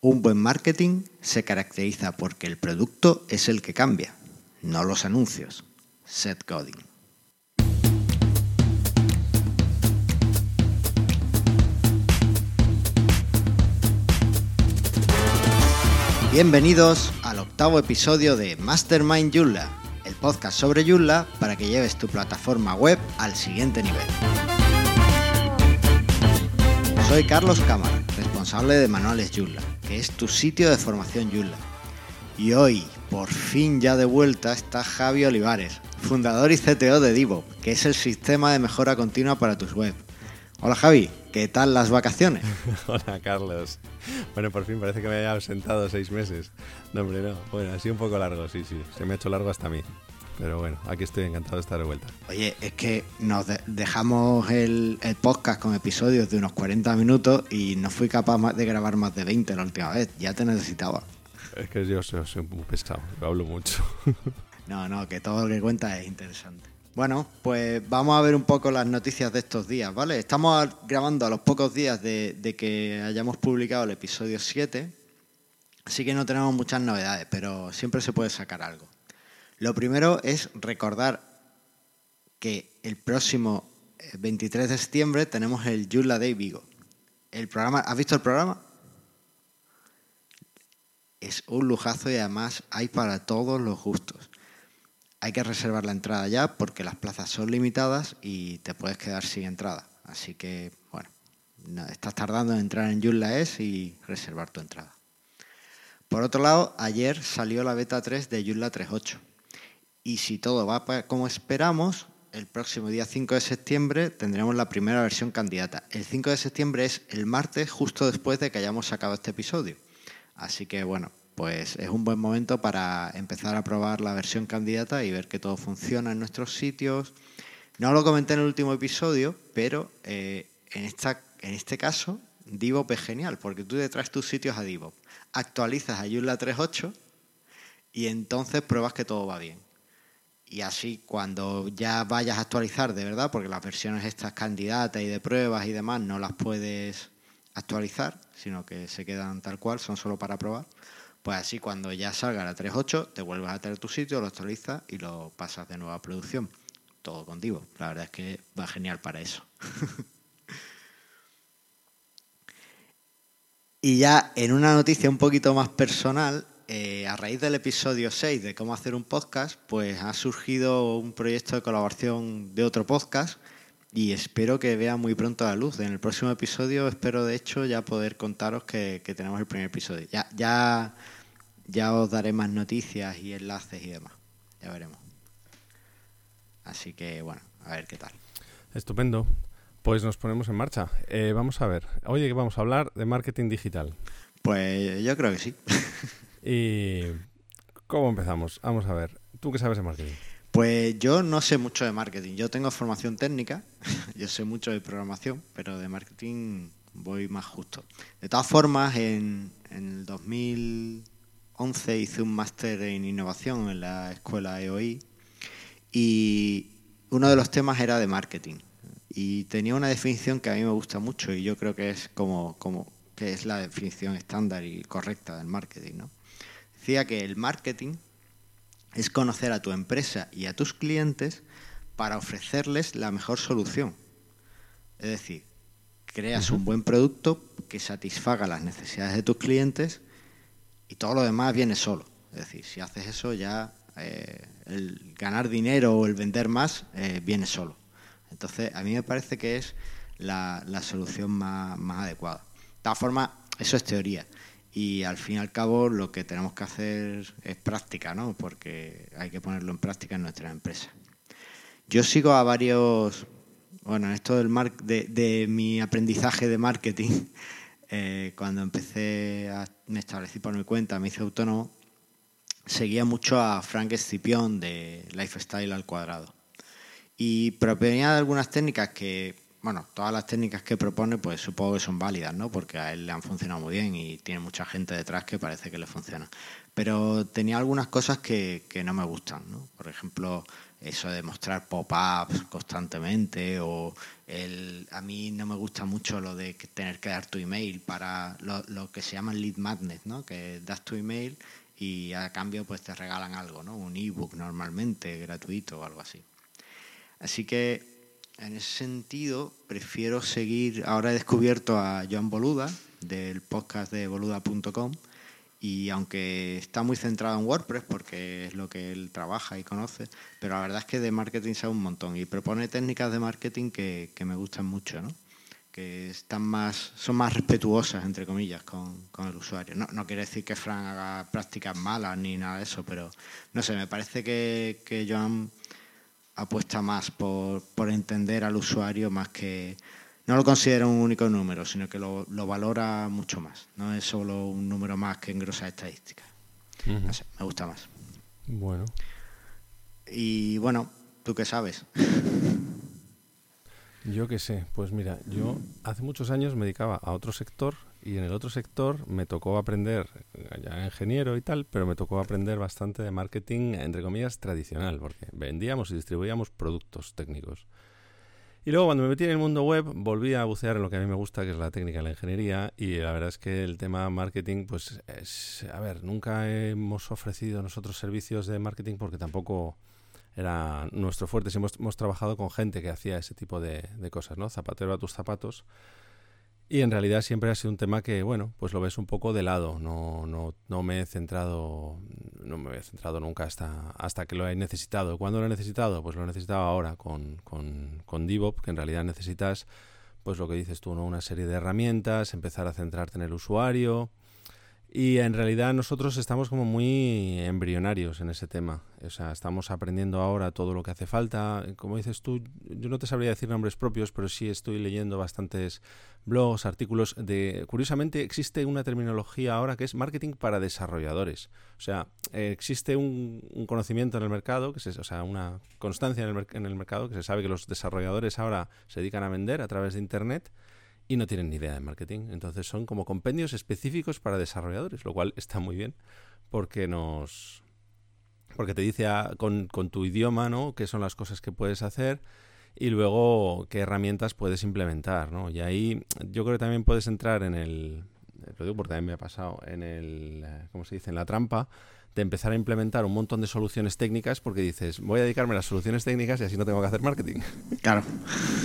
Un buen marketing se caracteriza porque el producto es el que cambia, no los anuncios. Seth Godin. Bienvenidos al octavo episodio de Mastermind Joomla, el podcast sobre Joomla para que lleves tu plataforma web al siguiente nivel. Soy Carlos Cámara, responsable de Manuales Joomla, que es tu sitio de formación Joomla. Y hoy, por fin ya de vuelta, está Javi Olivares, fundador y CTO de Divo, que es el sistema de mejora continua para tus web. Hola Javi, ¿qué tal las vacaciones? Hola Carlos. Bueno, por fin parece que me haya ausentado seis meses. No, hombre, no. Bueno, ha sido un poco largo, sí, sí. Se me ha hecho largo hasta a mí. Pero bueno, aquí estoy encantado de estar de vuelta. Oye, es que nos de- dejamos el, el podcast con episodios de unos 40 minutos y no fui capaz de grabar más de 20 la última vez. Ya te necesitaba. Es que yo soy, soy muy pesado, yo hablo mucho. No, no, que todo lo que cuenta es interesante. Bueno, pues vamos a ver un poco las noticias de estos días, ¿vale? Estamos grabando a los pocos días de, de que hayamos publicado el episodio 7, así que no tenemos muchas novedades, pero siempre se puede sacar algo. Lo primero es recordar que el próximo eh, 23 de septiembre tenemos el Joomla Day Vigo. El programa, ¿Has visto el programa? Es un lujazo y además hay para todos los gustos. Hay que reservar la entrada ya porque las plazas son limitadas y te puedes quedar sin entrada. Así que, bueno, no- estás tardando en entrar en Joomla es y reservar tu entrada. Por otro lado, ayer salió la beta 3 de Joomla 3.8. Y si todo va como esperamos, el próximo día 5 de septiembre tendremos la primera versión candidata. El 5 de septiembre es el martes justo después de que hayamos sacado este episodio. Así que bueno, pues es un buen momento para empezar a probar la versión candidata y ver que todo funciona en nuestros sitios. No lo comenté en el último episodio, pero eh, en, esta, en este caso, Divop es genial, porque tú te traes tus sitios a Divop, actualizas a Joomla 3.8 y entonces pruebas que todo va bien. Y así cuando ya vayas a actualizar de verdad, porque las versiones estas candidatas y de pruebas y demás no las puedes actualizar, sino que se quedan tal cual, son solo para probar. Pues así cuando ya salga la 3.8, te vuelves a tener tu sitio, lo actualizas y lo pasas de nuevo a producción. Todo contigo. La verdad es que va genial para eso. Y ya en una noticia un poquito más personal, eh, a raíz del episodio 6 de cómo hacer un podcast, pues ha surgido un proyecto de colaboración de otro podcast y espero que vea muy pronto la luz. En el próximo episodio espero de hecho ya poder contaros que, tenemos el primer episodio. Ya, ya, os daré más noticias y enlaces y demás. Ya veremos. Así que bueno, a ver qué tal. Estupendo. Pues nos ponemos en marcha. Eh, vamos a ver. Oye, vamos a hablar de marketing digital. Pues yo creo que sí. ¿Y cómo empezamos? Vamos a ver. ¿Tú qué sabes de marketing? Pues yo no sé mucho de marketing. Yo tengo formación técnica, yo sé mucho de programación, pero de marketing voy más justo. De todas formas, en, en el 2011 hice un máster en innovación en la escuela EOI y uno de los temas era de marketing. Y tenía una definición que a mí me gusta mucho y yo creo que es como, como que es la definición estándar y correcta del marketing. ¿no? Decía que el marketing es conocer a tu empresa y a tus clientes para ofrecerles la mejor solución. Es decir, creas un buen producto que satisfaga las necesidades de tus clientes y todo lo demás viene solo. Es decir, si haces eso ya eh, el ganar dinero o el vender más eh, viene solo. Entonces, a mí me parece que es la, la solución más, más adecuada. De todas formas, eso es teoría. Y al fin y al cabo lo que tenemos que hacer es práctica, ¿no? Porque hay que ponerlo en práctica en nuestra empresa. Yo sigo a varios, bueno, en esto del mar, de, de mi aprendizaje de marketing, eh, cuando empecé a, me establecí por mi cuenta, me hice autónomo, seguía mucho a Frank Escipión de Lifestyle al cuadrado. Y proponía algunas técnicas que bueno, todas las técnicas que propone, pues supongo que son válidas, ¿no? Porque a él le han funcionado muy bien y tiene mucha gente detrás que parece que le funciona. Pero tenía algunas cosas que, que no me gustan, ¿no? Por ejemplo, eso de mostrar pop-ups constantemente o el, a mí no me gusta mucho lo de tener que dar tu email para lo, que se llama lead magnet, ¿no? Que das tu email y a cambio pues te regalan algo, ¿no? Un ebook normalmente gratuito o algo así. Así que en ese sentido, prefiero seguir. Ahora he descubierto a Joan Boluda del podcast de boluda.com y aunque está muy centrado en WordPress porque es lo que él trabaja y conoce, pero la verdad es que de marketing sabe un montón y propone técnicas de marketing que, me gustan mucho, ¿no? que están más, son más respetuosas, entre comillas, con, el usuario. No, no, quiere decir que Fran haga prácticas malas ni nada de eso, pero no sé, me parece que, que Joan apuesta más por, por entender al usuario más que no lo considera un único número, sino que lo, lo, valora mucho más. No es solo un número más que engrosa estadísticas. No sé, me gusta más. Bueno. Y bueno, ¿tú qué sabes? Yo qué sé, pues mira, yo hace muchos años me dedicaba a otro sector y en el otro sector me tocó aprender, ya ingeniero y tal, pero me tocó aprender bastante de marketing, entre comillas, tradicional, porque vendíamos y distribuíamos productos técnicos. Y luego cuando me metí en el mundo web, volví a bucear en lo que a mí me gusta, que es la técnica de la ingeniería, y la verdad es que el tema marketing, pues es, a ver, nunca hemos ofrecido nosotros servicios de marketing porque tampoco era nuestro fuerte. Hemos, hemos trabajado con gente que hacía ese tipo de cosas, ¿no? Zapatero a tus zapatos. Y en realidad siempre ha sido un tema que, bueno, pues lo ves un poco de lado. No, no, no me he centrado, no me he centrado nunca hasta, hasta que lo he necesitado. ¿Cuándo lo he necesitado? Pues lo he necesitado ahora con, con, con DevOps, que en realidad necesitas, pues lo que dices tú, ¿no? Una serie de herramientas, empezar a centrarte en el usuario, y en realidad nosotros estamos como muy embrionarios en ese tema. O sea, estamos aprendiendo ahora todo lo que hace falta. Como dices tú, yo no te sabría decir nombres propios, pero sí estoy leyendo bastantes blogs, artículos de... Curiosamente existe una terminología ahora que es marketing para desarrolladores. O sea, existe un, conocimiento en el mercado, que es, o sea, una constancia en el, en el mercado, que se sabe que los desarrolladores ahora se dedican a vender a través de Internet y no tienen ni idea de marketing. Entonces son como compendios específicos para desarrolladores, lo cual está muy bien porque nos porque te dice con, con, tu idioma, ¿no? qué son las cosas que puedes hacer y luego qué herramientas puedes implementar, ¿no? Y ahí yo creo que también puedes entrar en el lo porque también me ha pasado en el ¿cómo se dice? en la trampa de empezar a implementar un montón de soluciones técnicas porque dices, voy a dedicarme a las soluciones técnicas y así no tengo que hacer marketing. Claro.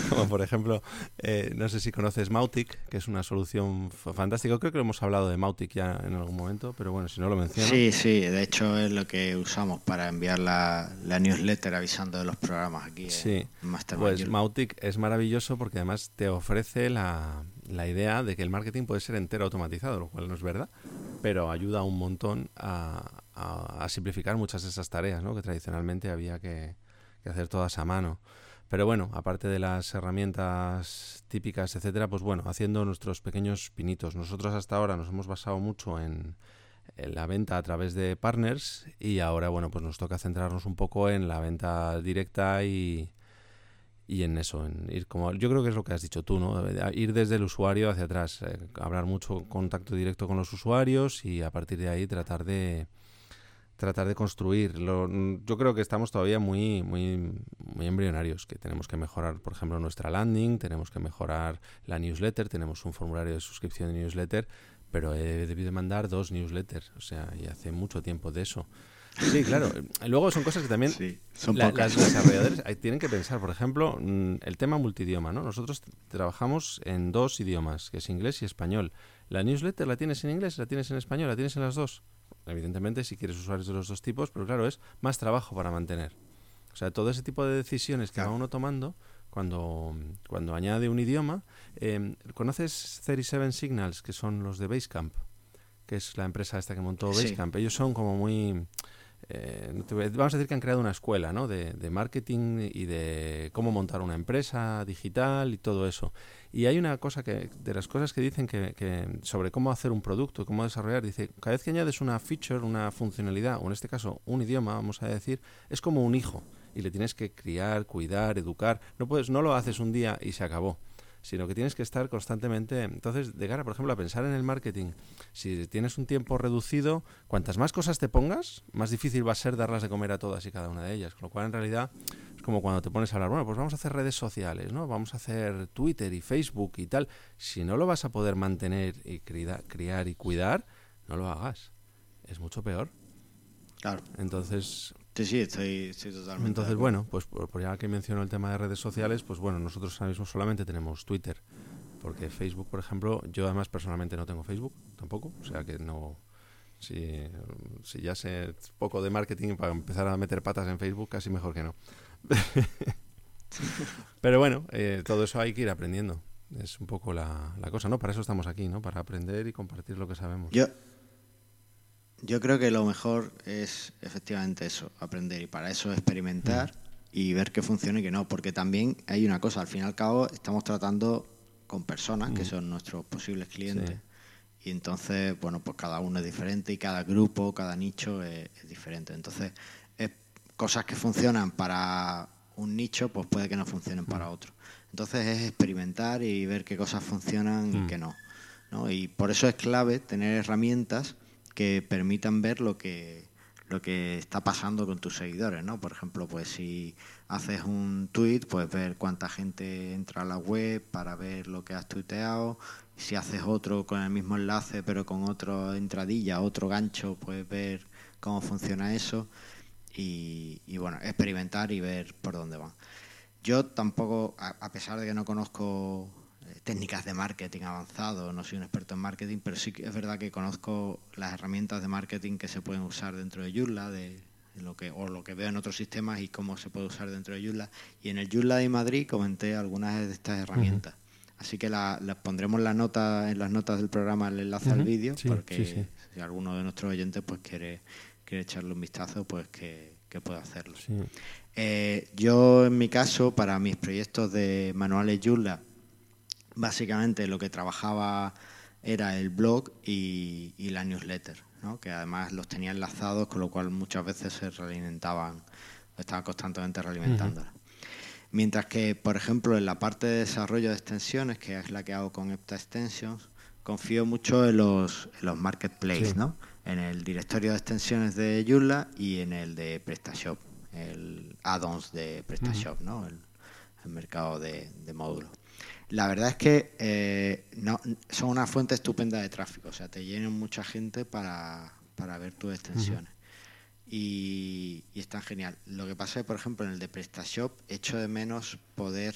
Como por ejemplo, eh, no sé si conoces Mautic, que es una solución fantástica. Creo que hemos hablado de Mautic ya en algún momento, pero bueno, si no lo menciono. Sí, sí, de hecho es lo que usamos para enviar la, newsletter avisando de los programas aquí. Sí, pues Mautic es maravilloso porque además te ofrece la, la idea de que el marketing puede ser entero automatizado, lo cual no es verdad, pero ayuda un montón a, simplificar muchas de esas tareas ¿no? que tradicionalmente había que, hacer todas a mano. Pero bueno, aparte de las herramientas típicas, etcétera, pues bueno, haciendo nuestros pequeños pinitos. Nosotros hasta ahora nos hemos basado mucho en, la venta a través de partners y ahora, bueno, pues nos toca centrarnos un poco en la venta directa y, y en eso, en ir como yo creo que es lo que has dicho tú, ¿no? Ir desde el usuario hacia atrás, eh, hablar mucho contacto directo con los usuarios y a partir de ahí tratar de tratar de construir. yo creo que estamos todavía muy, muy, muy embrionarios, que tenemos que mejorar, por ejemplo, nuestra landing, tenemos que mejorar la newsletter, tenemos un formulario de suscripción de newsletter, pero he debido mandar dos newsletters, o sea, y hace mucho tiempo de eso. Sí, claro. Luego son cosas que también son las desarrolladores tienen que pensar. Por ejemplo, mm, el tema multidioma, ¿no? Nosotros trabajamos en dos idiomas, que es inglés y español. La newsletter la tienes en inglés, la tienes en español, la tienes en las dos evidentemente si quieres usuarios de los dos tipos, pero claro, es más trabajo para mantener. O sea, todo ese tipo de decisiones que va uno tomando cuando, cuando añade un idioma. Eh, ¿Conoces 37 Signals, que son los de Basecamp? Que es la empresa esta que montó Basecamp. Ellos son como muy eh, vamos a decir que han creado una escuela ¿no? de, marketing y de cómo montar una empresa digital y todo eso. Y hay una cosa que, de las cosas que dicen que, sobre cómo hacer un producto, cómo desarrollar, dice, cada vez que añades una feature, una funcionalidad, o en este caso un idioma, vamos a decir, es como un hijo. y le tienes que criar, cuidar, educar. No puedes, no lo haces un día y se acabó sino que tienes que estar constantemente. Entonces, de cara, por ejemplo, a pensar en el marketing, si tienes un tiempo reducido, cuantas más cosas te pongas, más difícil va a ser darlas de comer a todas y cada una de ellas. Con lo cual, en realidad, es como cuando te pones a hablar, bueno, pues vamos a hacer redes sociales, ¿no? Vamos a hacer Twitter y Facebook y tal. Si no lo vas a poder mantener y criar y cuidar, no lo hagas. Es mucho peor. Claro. Entonces, Sí, sí, estoy, totalmente. Entonces, bueno, pues por, ya que menciono el tema de redes sociales, pues bueno, nosotros ahora mismo solamente tenemos Twitter. Porque Facebook, por ejemplo, yo además personalmente no tengo Facebook tampoco. O sea que no. Si, si ya sé poco de marketing para empezar a meter patas en Facebook, casi mejor que no. Pero bueno, eh, todo eso hay que ir aprendiendo. Es un poco la, la cosa, ¿no? Para eso estamos aquí, ¿no? Para aprender y compartir lo que sabemos. Yo, yo creo que lo mejor es efectivamente eso, aprender y para eso experimentar y ver qué funciona y qué no, porque también hay una cosa, al fin y al cabo estamos tratando con personas que son nuestros posibles clientes y entonces, bueno, pues cada uno es diferente y cada grupo, cada nicho es, diferente. Entonces, cosas que funcionan para un nicho, pues puede que no funcionen para otro. Entonces es experimentar y ver qué cosas funcionan y qué no, no. Y por eso es clave tener herramientas que permitan ver lo que lo que está pasando con tus seguidores, ¿no? Por ejemplo, pues si haces un tweet, pues ver cuánta gente entra a la web para ver lo que has tuiteado. Si haces otro con el mismo enlace, pero con otra entradilla, otro gancho, puedes ver cómo funciona eso. Y bueno, experimentar y ver por dónde van. Yo tampoco, a pesar de que no conozco técnicas de marketing avanzado, no soy un experto en marketing, pero sí que es verdad que conozco las herramientas de marketing que se pueden usar dentro de Joomla, de, lo que, o lo que veo en otros sistemas y cómo se puede usar dentro de Joomla. Y en el Joomla de Madrid comenté algunas de estas herramientas. Así que las pondremos la nota, en las notas del programa el enlace al vídeo, porque si alguno de nuestros oyentes pues quiere, quiere echarle un vistazo, pues que, que pueda hacerlo. Eh, yo, en mi caso, para mis proyectos de manuales Joomla, básicamente lo que trabajaba era el blog y, la newsletter, ¿no? que además los tenía enlazados, con lo cual muchas veces se realimentaban, estaba constantemente realimentándola. Mientras que, por ejemplo, en la parte de desarrollo de extensiones, que es la que hago con Epta Extensions, confío mucho en los, en los marketplaces, ¿no? en el directorio de extensiones de Joomla y en el de PrestaShop, el add-ons de PrestaShop, ¿no? el, mercado de, de módulos. La verdad es que eh, no, son una fuente estupenda de tráfico, o sea, te llenan mucha gente para, ver tus extensiones. y, y están genial. Lo que pasa es que, por ejemplo, en el de PrestaShop echo de menos poder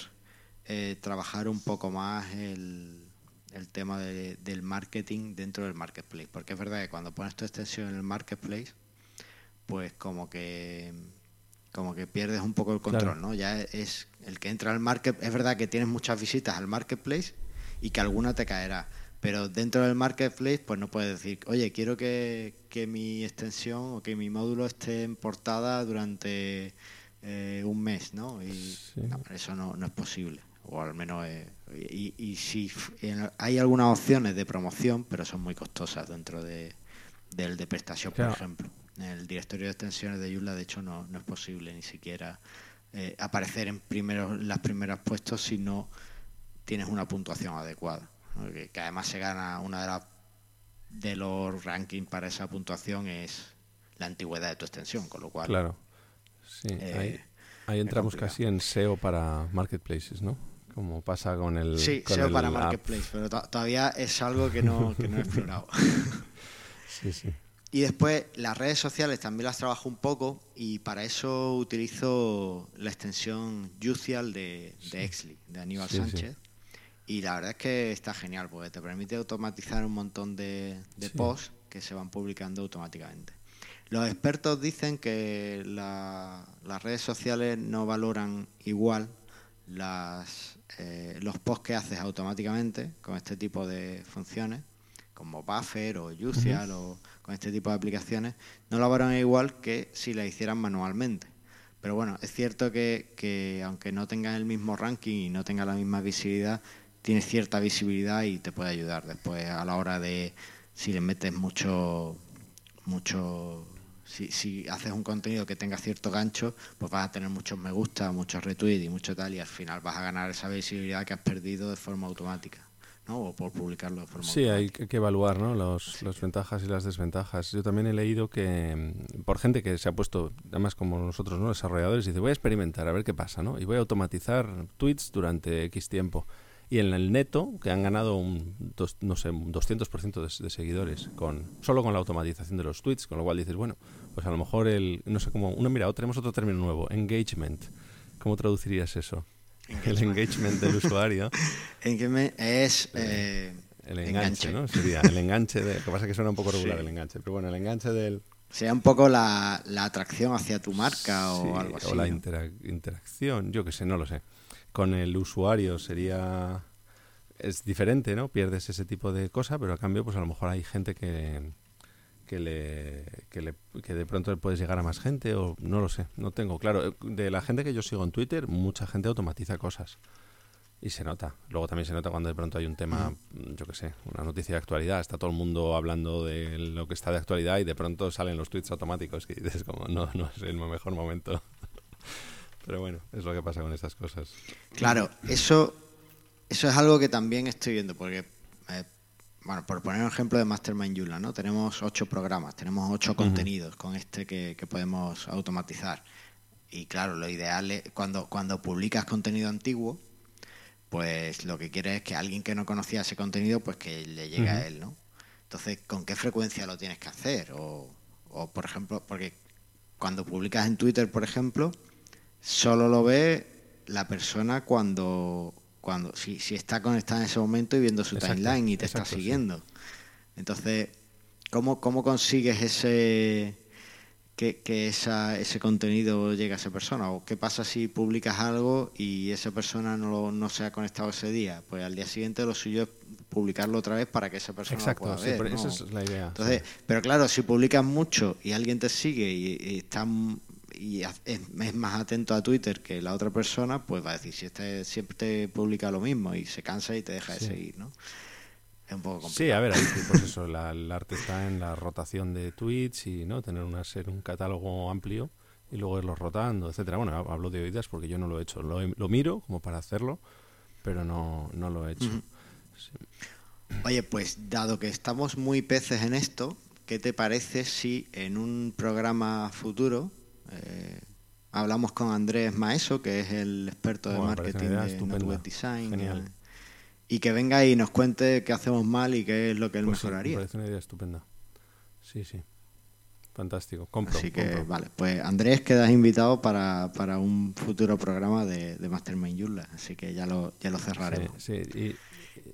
eh, trabajar un poco más el, el tema del marketing dentro del marketplace. Porque es verdad que cuando pones tu extensión en el marketplace, pues como que como que pierdes un poco el control, ¿no? Ya es el que entra al market, es verdad que tienes muchas visitas al marketplace y que alguna te caerá, pero dentro del marketplace pues no puedes decir, oye, quiero que, mi extensión o que mi módulo esté en portada durante eh, un mes, ¿no? Y eso no, no, es posible, o al menos... Eh, y, y, si hay algunas opciones de promoción, pero son muy costosas dentro de, del de prestación, por ejemplo. En el directorio de extensiones de Joomla, de hecho, no, no es posible ni siquiera eh, aparecer en primeros, las primeras puestos si no tienes una puntuación adecuada. Que, además se gana una de las de los rankings para esa puntuación es la antigüedad de tu extensión, con lo cual. Claro. Sí, eh, ahí, entramos casi en SEO para marketplaces, ¿no? Como pasa con el. Sí, SEO para marketplace, pero todavía es algo que no, que no he explorado. sí, sí. Y después las redes sociales también las trabajo un poco y para eso utilizo la extensión Jucial de, de Exley, de Aníbal Sánchez. Y la verdad es que está genial porque te permite automatizar un montón de, posts que se van publicando automáticamente. Los expertos dicen que las redes sociales no valoran igual las, eh, los posts que haces automáticamente con este tipo de funciones, como Buffer o Jucial o con este tipo de aplicaciones, no lo harán igual que si la hicieran manualmente. Pero bueno, es cierto que, aunque no tengan el mismo ranking y no tengan la misma visibilidad, tiene cierta visibilidad y te puede ayudar después a la hora de si le metes mucho mucho Si, si haces un contenido que tenga cierto gancho, pues vas a tener muchos me gusta, muchos retweets y mucho tal, y al final vas a ganar esa visibilidad que has perdido de forma automática. ¿No? o por publicarlo de forma Sí, hay que evaluar ¿no? Los, las ventajas y las desventajas. Yo también he leído que mm, por gente que se ha puesto, además como nosotros, ¿no? desarrolladores, dice voy a experimentar a ver qué pasa ¿no? y voy a automatizar tweets durante X tiempo. Y en el neto, que han ganado un, dos, no sé, un 200% de, de seguidores con solo con la automatización de los tweets, con lo cual dices, bueno, pues a lo mejor el, no sé cómo, uno, mira, tenemos otro término nuevo, engagement. ¿Cómo traducirías eso? El engagement del usuario. engagement es... Eh, el enganche, ¿no? Sería el enganche de... Lo que pasa es que suena un poco regular el enganche, pero bueno, el enganche del... Sea un poco la, la atracción hacia tu marca o algo así. O la interacción, yo que sé, no lo sé. Con el usuario sería... Es diferente, ¿no? Pierdes ese tipo de cosa, pero a cambio, pues a lo mejor hay gente que, que le, que le que de pronto puedes llegar a más gente o no lo sé, no tengo claro. De la gente que yo sigo en Twitter, mucha gente automatiza cosas y se nota. Luego también se nota cuando de pronto hay un tema, yo qué sé, una noticia de actualidad, está todo el mundo hablando de lo que está de actualidad y de pronto salen los tweets automáticos que dices como no, no es el mejor momento. Pero bueno, es lo que pasa con estas cosas. Claro, eso eso es algo que también estoy viendo porque eh, bueno, por poner un ejemplo de Mastermind Yula, ¿no? Tenemos ocho programas, tenemos ocho contenidos con este que, podemos automatizar. Y claro, lo ideal es cuando, cuando publicas contenido antiguo, pues lo que quieres es que alguien que no conocía ese contenido, pues que le llegue a él, ¿no? Entonces, ¿con qué frecuencia lo tienes que hacer? O, o, por ejemplo, porque cuando publicas en Twitter, por ejemplo, solo lo ve la persona cuando cuando si, si está conectada en ese momento y viendo su timeline y te está siguiendo. Entonces, ¿cómo, ¿cómo consigues ese que, que esa, ese contenido llegue a esa persona? ¿O qué pasa si publicas algo y esa persona no, no se ha conectado ese día? Pues al día siguiente lo suyo es publicarlo otra vez para que esa persona lo pueda ver. Esa es la idea. Entonces, Pero claro, si publicas mucho y alguien te sigue y, y está y es, más atento a Twitter que la otra persona, pues va a decir, si este siempre te publica lo mismo y se cansa y te deja de seguir, ¿no? Es un poco complicado. Sí, a ver, ahí, pues eso, el arte está en la rotación de tweets y no tener una ser un catálogo amplio y luego irlos rotando, etcétera. Bueno, hablo de oídas porque yo no lo he hecho. Lo, lo miro como para hacerlo, pero no, no lo he hecho. Oye, pues dado que estamos muy peces en esto, ¿qué te parece si en un programa futuro eh, hablamos con Andrés Maeso, que es el experto de marketing de Web Design. Eh, y que venga y nos cuente qué hacemos mal y qué es lo que él pues mejoraría. me parece una idea estupenda. Sí, sí. Fantástico. Compro, Así que, vale, pues Andrés, quedas invitado para, para un futuro programa de, de Mastermind Joomla. Así que ya lo, ya lo cerraremos. Sí, y,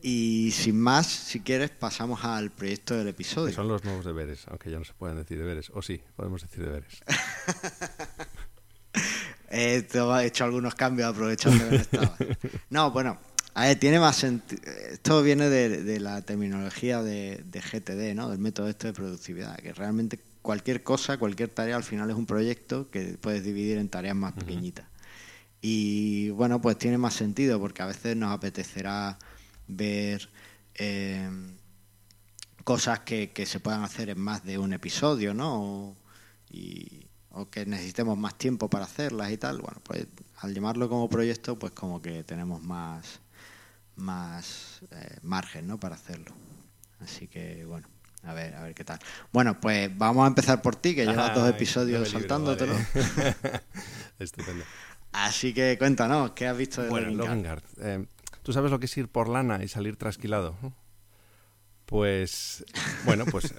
y sin más, si quieres, pasamos al proyecto del episodio. son los nuevos deberes, aunque ya no se pueden decir deberes. O sí, podemos decir deberes. he hecho algunos cambios aprovechando que no estaba. No, bueno, a ver, tiene más sentido. Esto viene de, la terminología de, GTD, ¿no? Del método este de productividad, que realmente cualquier cosa, cualquier tarea al final es un proyecto que puedes dividir en tareas más pequeñitas. Y bueno, pues tiene más sentido porque a veces nos apetecerá ver eh, cosas que, que, se puedan hacer en más de un episodio, ¿no? O, y, o que necesitemos más tiempo para hacerlas y tal. Bueno, pues al llamarlo como proyecto, pues como que tenemos más, más eh, margen, ¿no? Para hacerlo. Así que, bueno. A ver, a ver qué tal. Bueno, pues vamos a empezar por ti, que llevas dos episodios saltándotelo. Estupendo. Así que cuéntanos, ¿qué has visto de bueno, ¿Tú sabes lo que es ir por lana y salir trasquilado? Pues, bueno, pues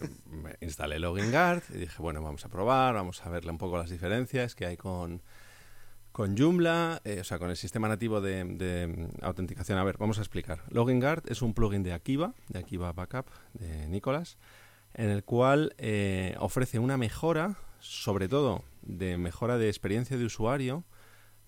instalé Login Guard y dije, bueno, vamos a probar, vamos a verle un poco las diferencias que hay con, con Joomla, eh, o sea, con el sistema nativo de, autenticación. A ver, vamos a explicar. Login Guard es un plugin de Akiva, de Akiva Backup, de Nicolás, en el cual eh, ofrece una mejora, sobre todo de mejora de experiencia de usuario,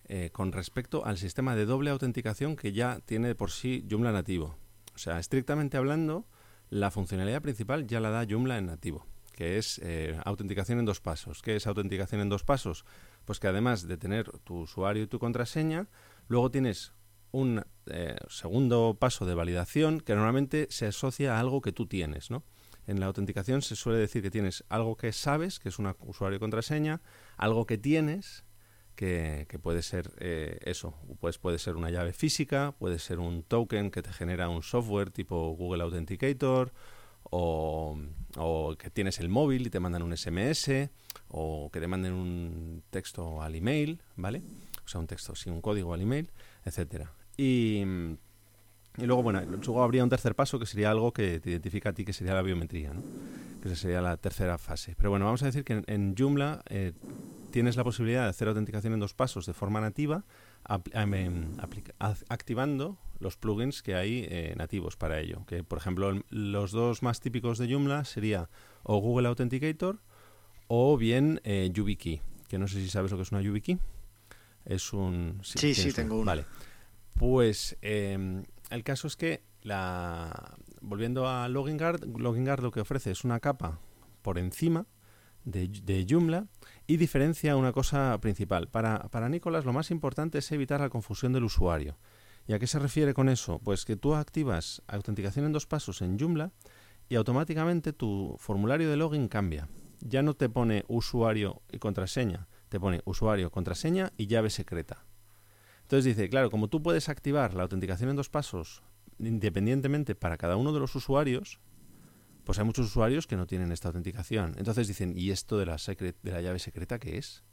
eh, con respecto al sistema de doble autenticación que ya tiene por sí Joomla nativo. O sea, estrictamente hablando, la funcionalidad principal ya la da Joomla en nativo, que es eh, autenticación en dos pasos. ¿Qué es autenticación en dos pasos? Pues que además de tener tu usuario y tu contraseña, luego tienes un eh, segundo paso de validación que normalmente se asocia a algo que tú tienes, ¿no? En la autenticación se suele decir que tienes algo que sabes, que es un usuario y contraseña, algo que tienes, que, puede ser eh, eso, pues puede ser una llave física, puede ser un token que te genera un software tipo Google Authenticator, o, que tienes el móvil y te mandan un SMS, o que te manden un texto al email, ¿vale? O sea, un texto, sí, un código al email, etcétera. Y, y luego, bueno, luego habría un tercer paso que sería algo que te identifica a ti, que sería la biometría, ¿no? Que esa sería la tercera fase. Pero bueno, vamos a decir que en, Joomla eh, tienes la posibilidad de hacer autenticación en dos pasos de forma nativa, em, activando los plugins que hay eh, nativos para ello. Que, por ejemplo, los dos más típicos de Joomla sería o Google Authenticator o bien eh, YubiKey, que no sé si sabes lo que es una YubiKey. Es un... Sí, sí, tengo una. Vale. Pues em, el caso es que, la, volviendo a LoginGuard, LoginGuard lo que ofrece es una capa por encima de, de Joomla y diferencia una cosa principal. Para, para Nicolás lo más importante es evitar la confusión del usuario. ¿Y a qué se refiere con eso? Pues que tú activas autenticación en dos pasos en Joomla y automáticamente tu formulario de login cambia. Ya no te pone usuario y contraseña, te pone usuario, contraseña y llave secreta. Entonces dice, claro, como tú puedes activar la autenticación en dos pasos independientemente para cada uno de los usuarios, pues hay muchos usuarios que no tienen esta autenticación. Entonces dicen, ¿y esto de la, de la llave secreta qué es?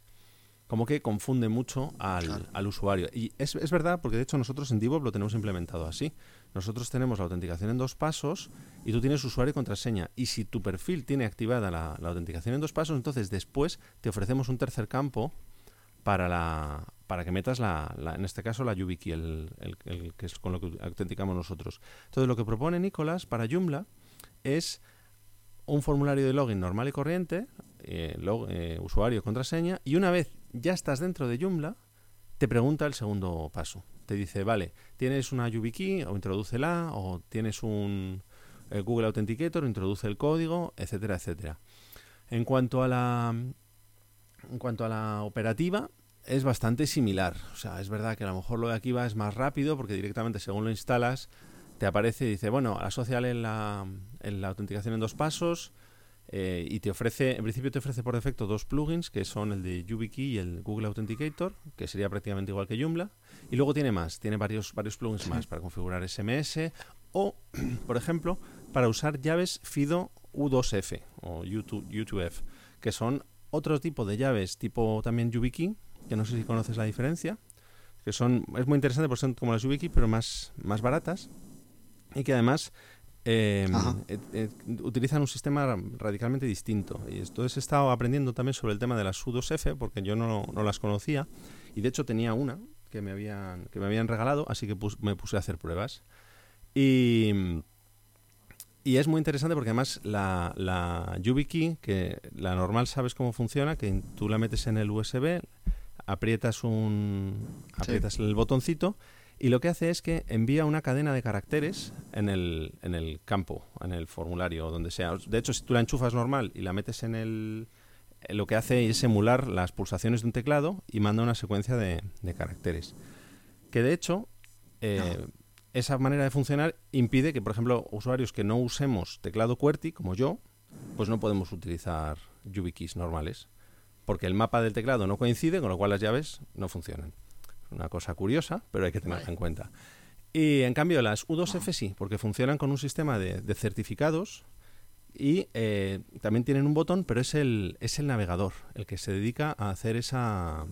Como que confunde mucho al, usuario. Y es, verdad, porque de hecho nosotros en DevOps lo tenemos implementado así. Nosotros tenemos la autenticación en dos pasos y tú tienes usuario y contraseña. Y si tu perfil tiene activada la, la autenticación en dos pasos, entonces después te ofrecemos un tercer campo para la, para que metas la, en este caso la YubiKey, el, el, que es con lo que autenticamos nosotros. Entonces lo que propone Nicolás para Joomla es un formulario de login normal y corriente, eh, eh, usuario, contraseña, y una vez ya estás dentro de Joomla, te pregunta el segundo paso. Te dice, vale, tienes una YubiKey o introdúcela, o tienes un eh, Google Authenticator, introduce el código, etcétera, etcétera. En cuanto a la en cuanto a la operativa, es bastante similar. O sea, es verdad que a lo mejor lo de aquí va es más rápido porque directamente según lo instalas te aparece y dice, bueno, asociale en la, en la autenticación en dos pasos eh, y te ofrece, en principio te ofrece por defecto dos plugins que son el de YubiKey y el Google Authenticator, que sería prácticamente igual que Joomla. Y luego tiene más, tiene varios, varios plugins más para configurar SMS o, por ejemplo, para usar llaves FIDO U2F o U2F, que son otro tipo de llaves tipo también YubiKey, que no sé si conoces la diferencia, que son, es muy interesante porque son como las YubiKey, pero más, más baratas, y que además eh, eh, eh, utilizan un sistema radicalmente distinto. Y entonces he estado aprendiendo también sobre el tema de las U2F, porque yo no, no las conocía, y de hecho tenía una que me habían, que me habían regalado, así que me puse a hacer pruebas. Y, y es muy interesante porque además la, la YubiKey, que la normal sabes cómo funciona, que tú la metes en el USB, aprietas un aprietas el botoncito y lo que hace es que envía una cadena de caracteres en el, en el campo, en el formulario, donde sea. De hecho, si tú la enchufas normal y la metes en el... Lo que hace es emular las pulsaciones de un teclado y manda una secuencia de, caracteres. Que de hecho, eh, esa manera de funcionar impide que, por ejemplo, usuarios que no usemos teclado QWERTY, como yo, pues no podemos utilizar YubiKeys normales porque el mapa del teclado no coincide, con lo cual las llaves no funcionan. Una cosa curiosa, pero hay que tenerla en cuenta. Y en cambio las U2F sí, porque funcionan con un sistema de, certificados y eh, también tienen un botón, pero es el, es el navegador el que se dedica a hacer esa,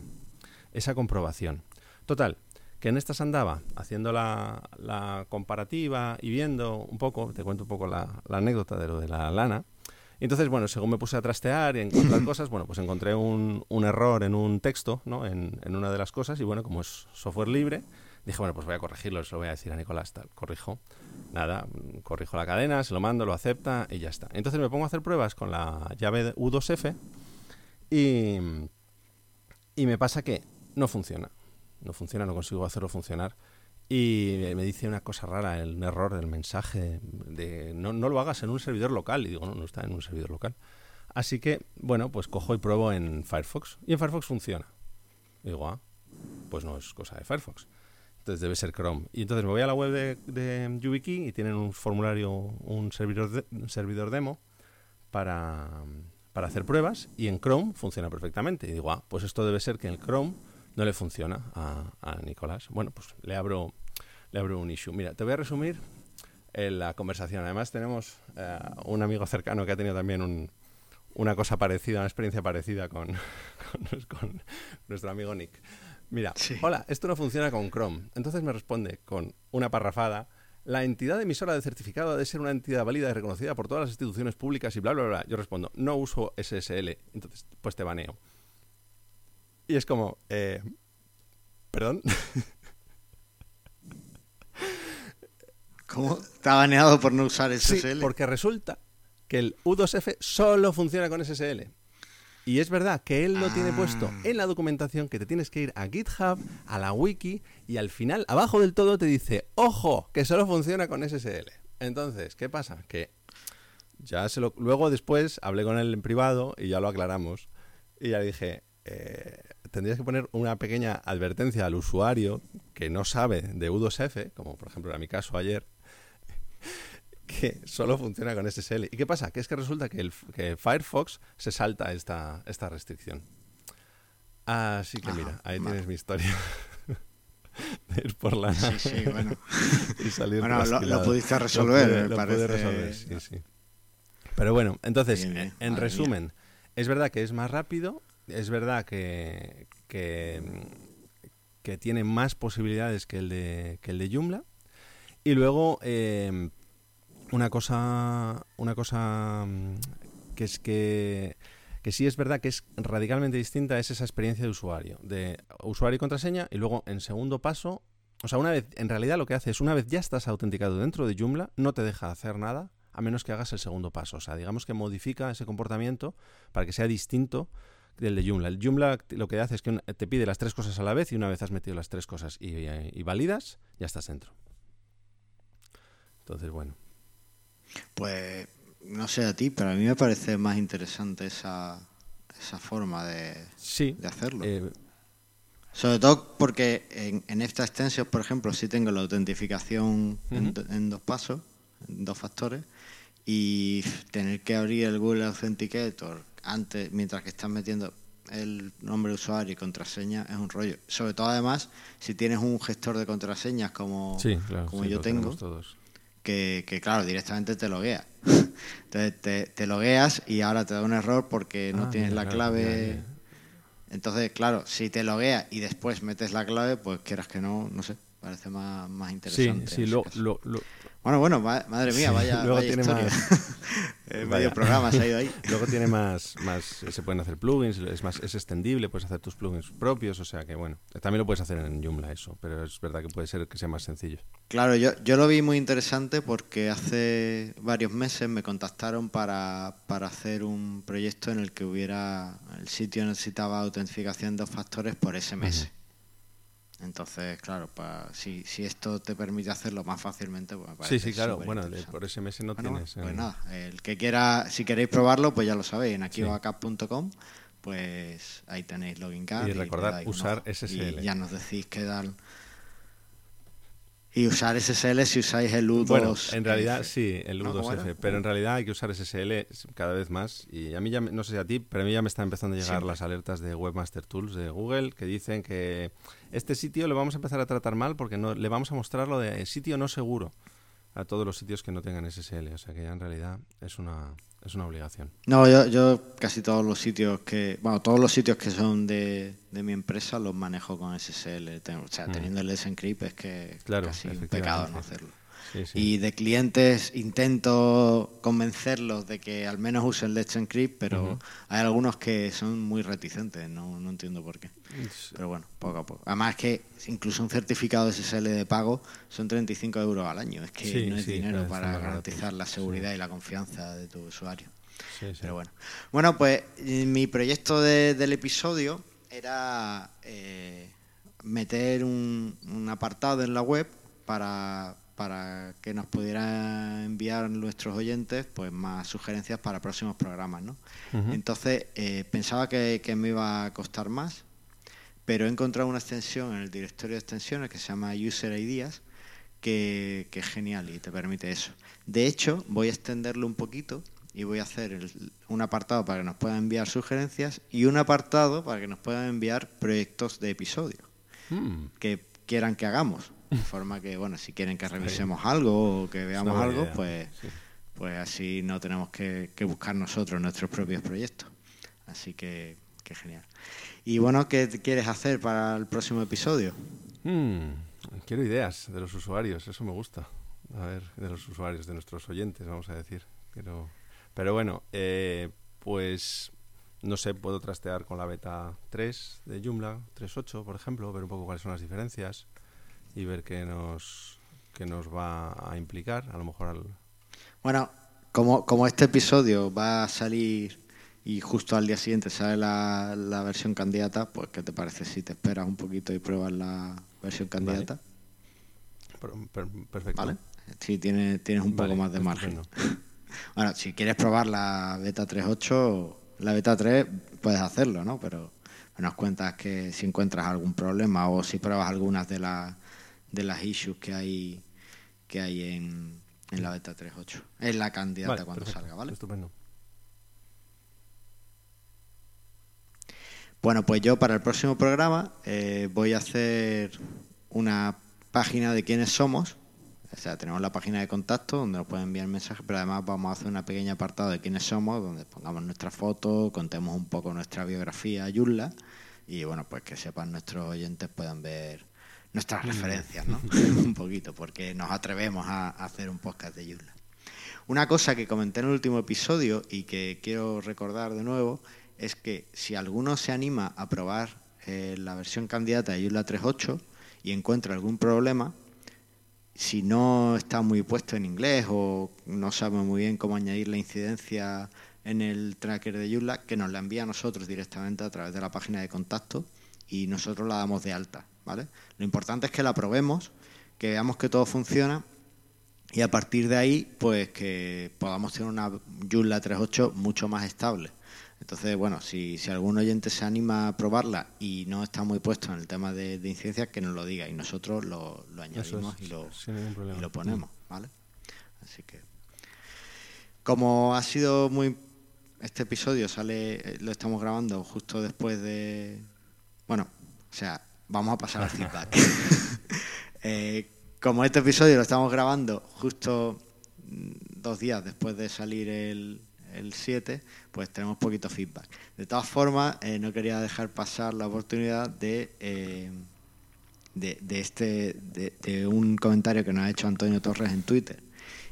esa comprobación. Total, que en estas andaba haciendo la, la, comparativa y viendo un poco, te cuento un poco la, la anécdota de lo de la lana, entonces, bueno, según me puse a trastear y a encontrar cosas, bueno, pues encontré un, un error en un texto, ¿no? En, en, una de las cosas y bueno, como es software libre, dije, bueno, pues voy a corregirlo, se lo voy a decir a Nicolás, tal, corrijo. Nada, corrijo la cadena, se lo mando, lo acepta y ya está. Entonces me pongo a hacer pruebas con la llave U2F y, y me pasa que no funciona. No funciona, no consigo hacerlo funcionar y me dice una cosa rara, el error del mensaje de no, no lo hagas en un servidor local. Y digo, no, no está en un servidor local. Así que, bueno, pues cojo y pruebo en Firefox. Y en Firefox funciona. Y digo, ah, pues no es cosa de Firefox. Entonces debe ser Chrome. Y entonces me voy a la web de, de YubiKey y tienen un formulario, un servidor, servidor demo para, para hacer pruebas y en Chrome funciona perfectamente. Y digo, ah, pues esto debe ser que en Chrome no le funciona a, a Nicolás. Bueno, pues le abro, le abro un issue. Mira, te voy a resumir en la conversación. Además tenemos eh, un amigo cercano que ha tenido también un, una cosa parecida, una experiencia parecida con, con, nuestro amigo Nick. Mira, hola, esto no funciona con Chrome. Entonces me responde con una parrafada. La entidad emisora de certificado ha de ser una entidad válida y reconocida por todas las instituciones públicas y bla, bla, bla. Yo respondo, no uso SSL. Entonces, pues te baneo. Y es como, eh, ¿perdón? ¿Cómo? Está baneado por no usar SSL. Sí, porque resulta que el U2F solo funciona con SSL. Y es verdad que él lo tiene puesto ah. en la documentación que te tienes que ir a GitHub, a la wiki y al final, abajo del todo, te dice, ojo, que solo funciona con SSL. Entonces, ¿qué pasa? Que ya se lo... Luego después hablé con él en privado y ya lo aclaramos. Y ya dije, eh, tendrías que poner una pequeña advertencia al usuario que no sabe de U2F, como por ejemplo era mi caso ayer, que solo funciona con SSL. ¿Y qué pasa? Que es que resulta que, el, Firefox se salta esta, esta restricción. Así que mira, ahí tienes mi historia. de ir por la Sí, sí, bueno. y salir Bueno, lo, pudiste resolver, me parece. resolver, sí, sí. Pero bueno, entonces, en resumen, es verdad que es más rápido, es verdad que, que, tiene más posibilidades que el de, que el de Joomla. Y luego, eh, una cosa, una cosa mm, que es que, que sí es verdad que es radicalmente distinta es esa experiencia de usuario, de usuario y contraseña, y luego en segundo paso, o sea, una vez, en realidad lo que hace es una vez ya estás autenticado dentro de Joomla, no te deja hacer nada a menos que hagas el segundo paso. O sea, digamos que modifica ese comportamiento para que sea distinto del de Joomla. El Joomla lo que hace es que te pide las tres cosas a la vez y una vez has metido las tres cosas y, y validas, ya estás dentro. Entonces, bueno. Pues no sé a ti, pero a mí me parece más interesante esa, esa forma de, de hacerlo. Eh, Sobre todo porque en, en esta extensión, por ejemplo, sí tengo la autentificación en, dos pasos, en dos factores, y tener que abrir el Google Authenticator antes, mientras que estás metiendo el nombre de usuario y contraseña es un rollo. Sobre todo además, si tienes un gestor de contraseñas como, como yo tengo, todos que, claro, directamente te loguea. Entonces te, te, logueas y ahora te da un error porque no ah, tienes la clave. Entonces, claro, si te logueas y después metes la clave, pues quieras que no, no sé, parece más, más interesante. Sí, sí, lo, lo, bueno, bueno, madre mía, vaya, Luego tiene historia. Más... medio programa se ha ido ahí. Luego tiene más, más, se pueden hacer plugins, es más, es extendible, puedes hacer tus plugins propios, o sea que bueno, también lo puedes hacer en Joomla eso, pero es verdad que puede ser que sea más sencillo. Claro, yo, yo lo vi muy interesante porque hace varios meses me contactaron para, para hacer un proyecto en el que hubiera, el sitio necesitaba autentificación de dos factores por SMS. Entonces, claro, si, si esto te permite hacerlo más fácilmente, pues me parece Sí, sí, claro. Bueno, por SMS no tienes. Pues nada, el que quiera, si queréis probarlo, pues ya lo sabéis, en akivacap.com, pues ahí tenéis login card. Y, recordad usar SSL. Y ya nos decís qué tal y usar SSL si usáis el U2. Bueno, en realidad sí, el U2F, pero en realidad hay que usar SSL cada vez más. Y a mí ya, no sé si a ti, pero a mí ya me están empezando a llegar las alertas de Webmaster Tools de Google que dicen que este sitio lo vamos a empezar a tratar mal porque no le vamos a mostrar lo de sitio no seguro a todos los sitios que no tengan SSL. O sea que ya en realidad es una, es una obligación. No, yo, yo casi todos los sitios que, bueno, todos los sitios que son de, de mi empresa los manejo con SSL. o sea, mm. teniendo el S-Encrypt es que claro, casi un pecado no hacerlo. Y de clientes intento convencerlos de que al menos usen Let's Encrypt, pero hay algunos que son muy reticentes, no, no entiendo por qué. Pero bueno, poco a poco. Además que incluso un certificado SSL de pago son 35 euros al año, es que no es dinero para garantizar la seguridad y la confianza de tu usuario. Pero bueno. Bueno, pues mi proyecto del episodio era eh, meter un, un apartado en la web para para que nos pudieran enviar nuestros oyentes pues más sugerencias para próximos programas. ¿no? Entonces eh, pensaba que, me iba a costar más, pero he encontrado una extensión en el directorio de extensiones que se llama User Ideas que, que es genial y te permite eso. De hecho, voy a extenderlo un poquito y voy a hacer el- un apartado para que nos puedan enviar sugerencias y un apartado para que nos puedan enviar proyectos de episodios Mm, que quieran que hagamos. De forma que, bueno, si quieren que revisemos algo o que veamos algo, idea, pues, sí. pues así no tenemos que, que buscar nosotros nuestros propios proyectos. Así que, que genial. Y bueno, ¿qué quieres hacer para el próximo episodio? Mm, quiero ideas de los usuarios, eso me gusta. A ver, de los usuarios, de nuestros oyentes, vamos a decir. Pero, pero bueno, eh, pues no sé, puedo trastear con la beta 3 de Joomla, 3.8, por ejemplo, ver un poco cuáles son las diferencias y ver qué nos, qué nos va a implicar. A lo mejor al, Bueno, como, como este episodio va a salir y justo al día siguiente sale la, la versión candidata, pues ¿qué te parece si te esperas un poquito y pruebas la versión candidata? per- per- perfecto. ¿Vale? Si tienes, tienes un Vale, poco más de margen. Bueno, si quieres probar la beta 3.8, la beta 3 puedes hacerlo, ¿no? Pero nos cuentas que si encuentras algún problema o si pruebas algunas de las de las issues que hay que hay en, en la beta 3.8, en la candidata Vale, cuando perfecto, salga, ¿vale? Estupendo. Bueno, pues yo para el próximo programa eh, voy a hacer una página de quiénes somos. O sea, tenemos la página de contacto donde nos pueden enviar mensajes, pero además vamos a hacer una pequeña apartado de quiénes somos, donde pongamos nuestra foto, contemos un poco nuestra biografía, Yulla, y bueno, pues que sepan nuestros oyentes puedan ver nuestras referencias, ¿no? un poquito, porque nos atrevemos a, a hacer un podcast de Yulla. Una cosa que comenté en el último episodio y que quiero recordar de nuevo es que si alguno se anima a probar eh, la versión candidata de Joomla 3.8 y encuentra algún problema, si no está muy puesto en inglés o no sabe muy bien cómo añadir la incidencia en el tracker de Joomla, que nos la envía a nosotros directamente a través de la página de contacto y nosotros la damos de alta, ¿vale? Lo importante es que la probemos, que veamos que todo funciona y a partir de ahí, pues que podamos tener una Joomla 3.8 mucho más estable. Entonces, bueno, si, si algún oyente se anima a probarla y no está muy puesto en el tema de, de incidencia, que nos lo diga y nosotros lo, añadimos es, y, lo, y lo ponemos, ¿vale? Así que, como ha sido muy... Este episodio sale, eh, lo estamos grabando justo después de... Bueno, o sea, vamos a pasar al feedback. Eh, como este episodio lo estamos grabando justo mm, dos días después de salir el, el 7, pues tenemos poquito feedback. De todas formas, eh, no quería dejar pasar la oportunidad de, eh, de, de este, de, de un comentario que nos ha hecho Antonio Torres en Twitter.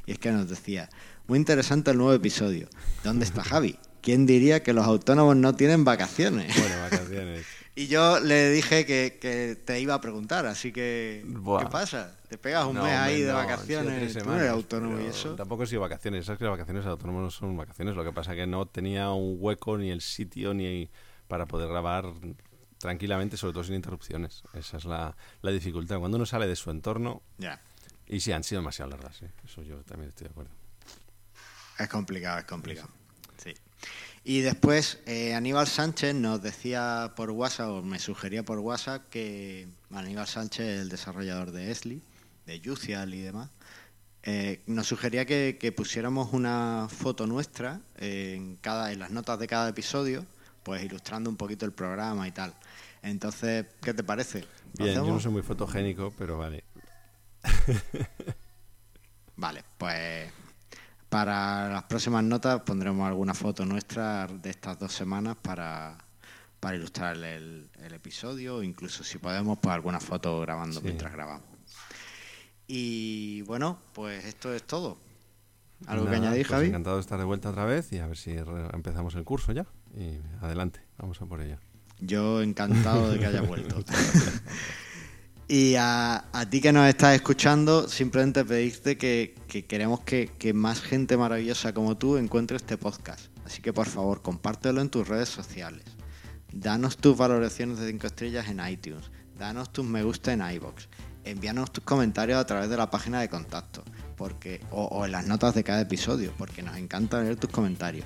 Y es que nos decía, muy interesante el nuevo episodio. ¿Dónde está Javi? ¿Quién diría que los autónomos no tienen vacaciones? Bueno, vacaciones. Y yo le dije que, que te iba a preguntar, así que Buah. ¿qué pasa? ¿Te pegas un No, mes ahí de no, vacaciones? tres ¿Tú no semanas, eres autónomo y eso? Tampoco he sido vacaciones. Sabes que las vacaciones de autónomos no son vacaciones. Lo que pasa es que no tenía un hueco ni el sitio ni para poder grabar tranquilamente, sobre todo sin interrupciones. Esa es la, la dificultad. Cuando uno sale de su entorno, Ya, y sí, han sido demasiado largas, sí. Eso yo también estoy de acuerdo. es complicado, es complicado. Y después eh, Aníbal Sánchez nos decía por WhatsApp, o me sugería por WhatsApp, que Aníbal Sánchez, el desarrollador de Esli, de Yucial y demás, eh, nos sugería que, que pusiéramos una foto nuestra en, cada, en las notas de cada episodio, pues ilustrando un poquito el programa y tal. Entonces, ¿qué te parece? ¿Lo Bien, yo no hacemos? soy muy fotogénico, pero vale. Vale, pues para las próximas notas pondremos alguna foto nuestra de estas dos semanas para, para ilustrar el, el episodio, o incluso si podemos, pues alguna foto grabando Sí. mientras grabamos. Y bueno, pues esto es todo. ¿Algo Nada, que añadir, pues Javi? Encantado de estar de vuelta otra vez y a ver si empezamos el curso ya. Y adelante, vamos a por ello. Yo encantado de que hayas vuelto. y a, a ti que nos estás escuchando, simplemente pedirte que, que queremos que, que más gente maravillosa como tú encuentre este podcast. Así que por favor, compártelo en tus redes sociales. Danos tus valoraciones de 5 estrellas en iTunes. Danos tus me gusta en iBox. Envíanos tus comentarios a través de la página de contacto porque, o, o en las notas de cada episodio, porque nos encanta leer tus comentarios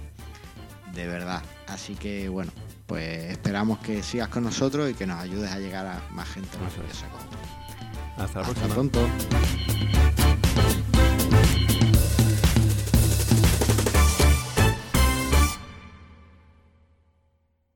de verdad. Así que bueno, pues esperamos que sigas con nosotros y que nos ayudes a llegar a más gente maravillosa como. Hasta la próxima. Pronto.